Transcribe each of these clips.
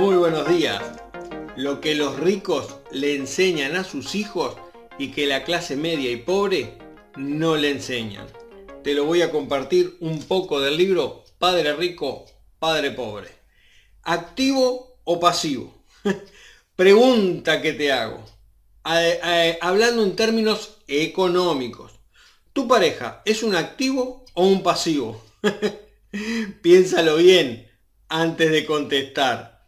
Muy buenos días. Lo que los ricos le enseñan a sus hijos y que la clase media y pobre no le enseñan. Te lo voy a compartir un poco del libro Padre Rico, Padre Pobre. ¿Activo o pasivo? Pregunta que te hago. hablando en términos económicos. ¿Tu pareja es un activo o un pasivo? Piénsalo bien antes de contestar.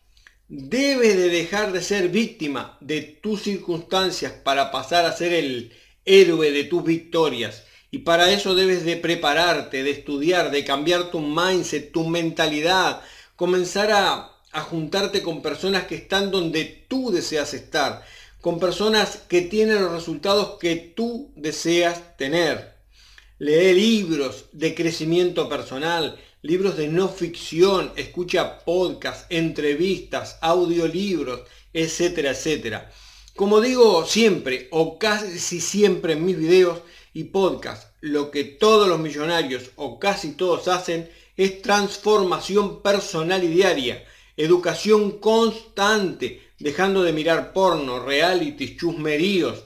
Debes de dejar de ser víctima de tus circunstancias para pasar a ser el héroe de tus victorias. Y para eso debes de prepararte, de estudiar, de cambiar tu mindset, tu mentalidad, comenzar a, a juntarte con personas que están donde tú deseas estar, con personas que tienen los resultados que tú deseas tener. Lee libros de crecimiento personal, libros de no ficción, escucha podcasts, entrevistas, audiolibros, etcétera, etcétera. Como digo siempre, o casi siempre en mis videos y podcasts, lo que todos los millonarios o casi todos hacen es transformación personal y diaria, educación constante, dejando de mirar porno, realities, chusmeríos,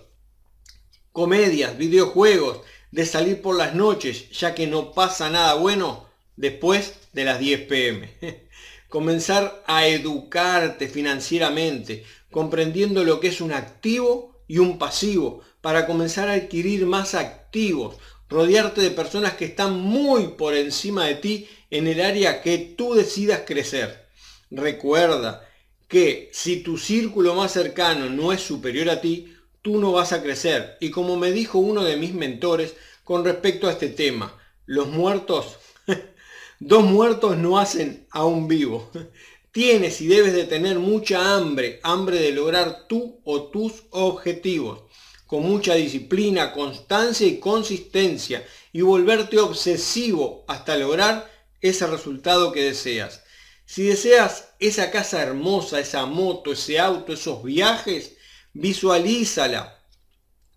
comedias, videojuegos, de salir por las noches, ya que no pasa nada bueno después de las 10 pm. Comenzar a educarte financieramente, comprendiendo lo que es un activo y un pasivo, para comenzar a adquirir más activos, rodearte de personas que están muy por encima de ti en el área que tú decidas crecer. Recuerda que si tu círculo más cercano no es superior a ti, tú no vas a crecer. Y como me dijo uno de mis mentores con respecto a este tema, los muertos Dos muertos no hacen a un vivo. Tienes y debes de tener mucha hambre, hambre de lograr tú o tus objetivos, con mucha disciplina, constancia y consistencia, y volverte obsesivo hasta lograr ese resultado que deseas. Si deseas esa casa hermosa, esa moto, ese auto, esos viajes, visualízala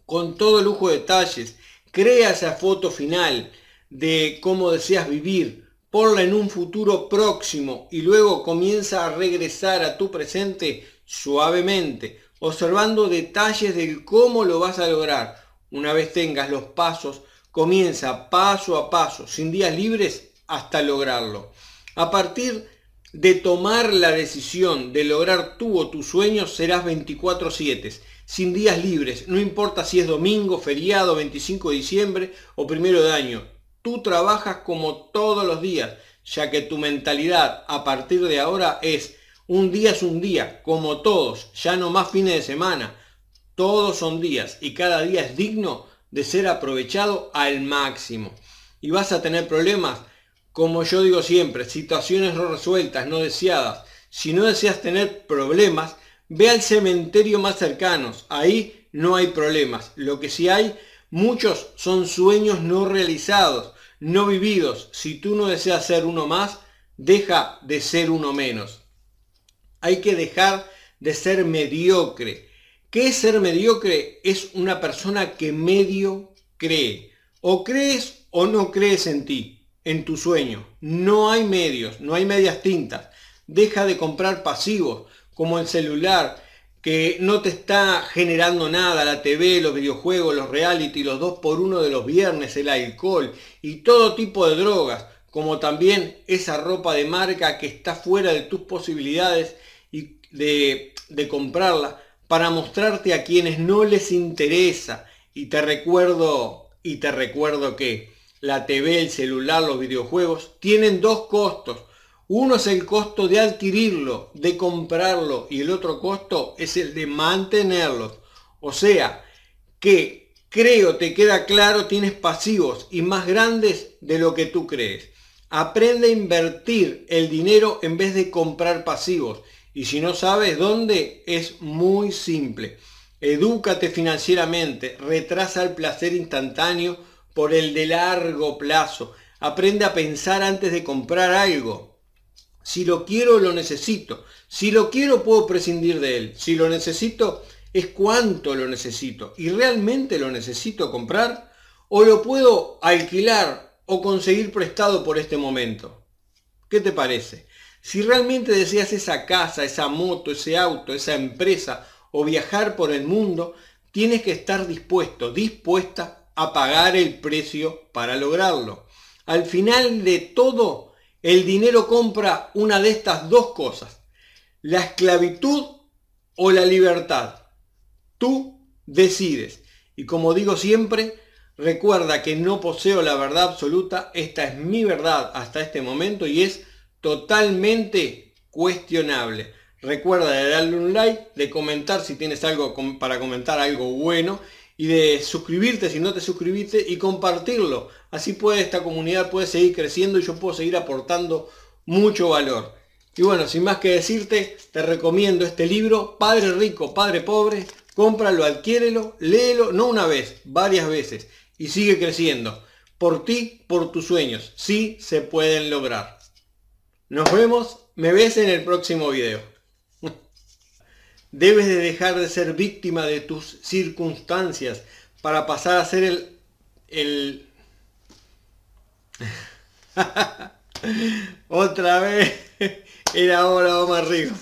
con todo lujo de detalles. Crea esa foto final de cómo deseas vivir, ponla en un futuro próximo y luego comienza a regresar a tu presente suavemente, observando detalles del cómo lo vas a lograr. Una vez tengas los pasos, comienza paso a paso, sin días libres, hasta lograrlo. A partir de tomar la decisión de lograr tú o tus sueños, serás 24/7, sin días libres, no importa si es domingo, feriado, 25 de diciembre o primero de año Tú trabajas como todos los días, ya que tu mentalidad a partir de ahora es un día es un día, como todos, ya no más fines de semana. Todos son días y cada día es digno de ser aprovechado al máximo. Y vas a tener problemas, como yo digo siempre, situaciones no resueltas, no deseadas. Si no deseas tener problemas, ve al cementerio más cercano. Ahí no hay problemas. Lo que sí hay Muchos son sueños no realizados, no vividos. Si tú no deseas ser uno más, deja de ser uno menos. Hay que dejar de ser mediocre. ¿Qué es ser mediocre? Es una persona que medio cree. O crees o no crees en ti, en tu sueño. No hay medios, no hay medias tintas. Deja de comprar pasivos como el celular, que no te está generando nada, la TV, los videojuegos, los reality, los dos por uno de los viernes, el alcohol y todo tipo de drogas, como también esa ropa de marca que está fuera de tus posibilidades y de, de comprarla para mostrarte a quienes no les interesa. Y te recuerdo, y te recuerdo que la TV, el celular, los videojuegos tienen dos costos uno es el costo de adquirirlo, de comprarlo y el otro costo es el de mantenerlo. O sea, que creo te queda claro, tienes pasivos y más grandes de lo que tú crees. Aprende a invertir el dinero en vez de comprar pasivos. Y si no sabes dónde, es muy simple. Edúcate financieramente, retrasa el placer instantáneo por el de largo plazo. Aprende a pensar antes de comprar algo. Si lo quiero, lo necesito. Si lo quiero, puedo prescindir de él. Si lo necesito, es cuánto lo necesito. ¿Y realmente lo necesito comprar? ¿O lo puedo alquilar o conseguir prestado por este momento? ¿Qué te parece? Si realmente deseas esa casa, esa moto, ese auto, esa empresa o viajar por el mundo, tienes que estar dispuesto, dispuesta a pagar el precio para lograrlo. Al final de todo, el dinero compra una de estas dos cosas, la esclavitud o la libertad. Tú decides. Y como digo siempre, recuerda que no poseo la verdad absoluta, esta es mi verdad hasta este momento y es totalmente cuestionable. Recuerda de darle un like, de comentar si tienes algo para comentar, algo bueno, y de suscribirte si no te suscribiste y compartirlo. Así puede esta comunidad puede seguir creciendo y yo puedo seguir aportando mucho valor. Y bueno, sin más que decirte, te recomiendo este libro, Padre Rico, Padre Pobre. Cómpralo, adquiérelo, léelo, no una vez, varias veces. Y sigue creciendo. Por ti, por tus sueños. Sí se pueden lograr. Nos vemos, me ves en el próximo video. Debes de dejar de ser víctima de tus circunstancias para pasar a ser el... el... Otra vez. Era ahora más rico.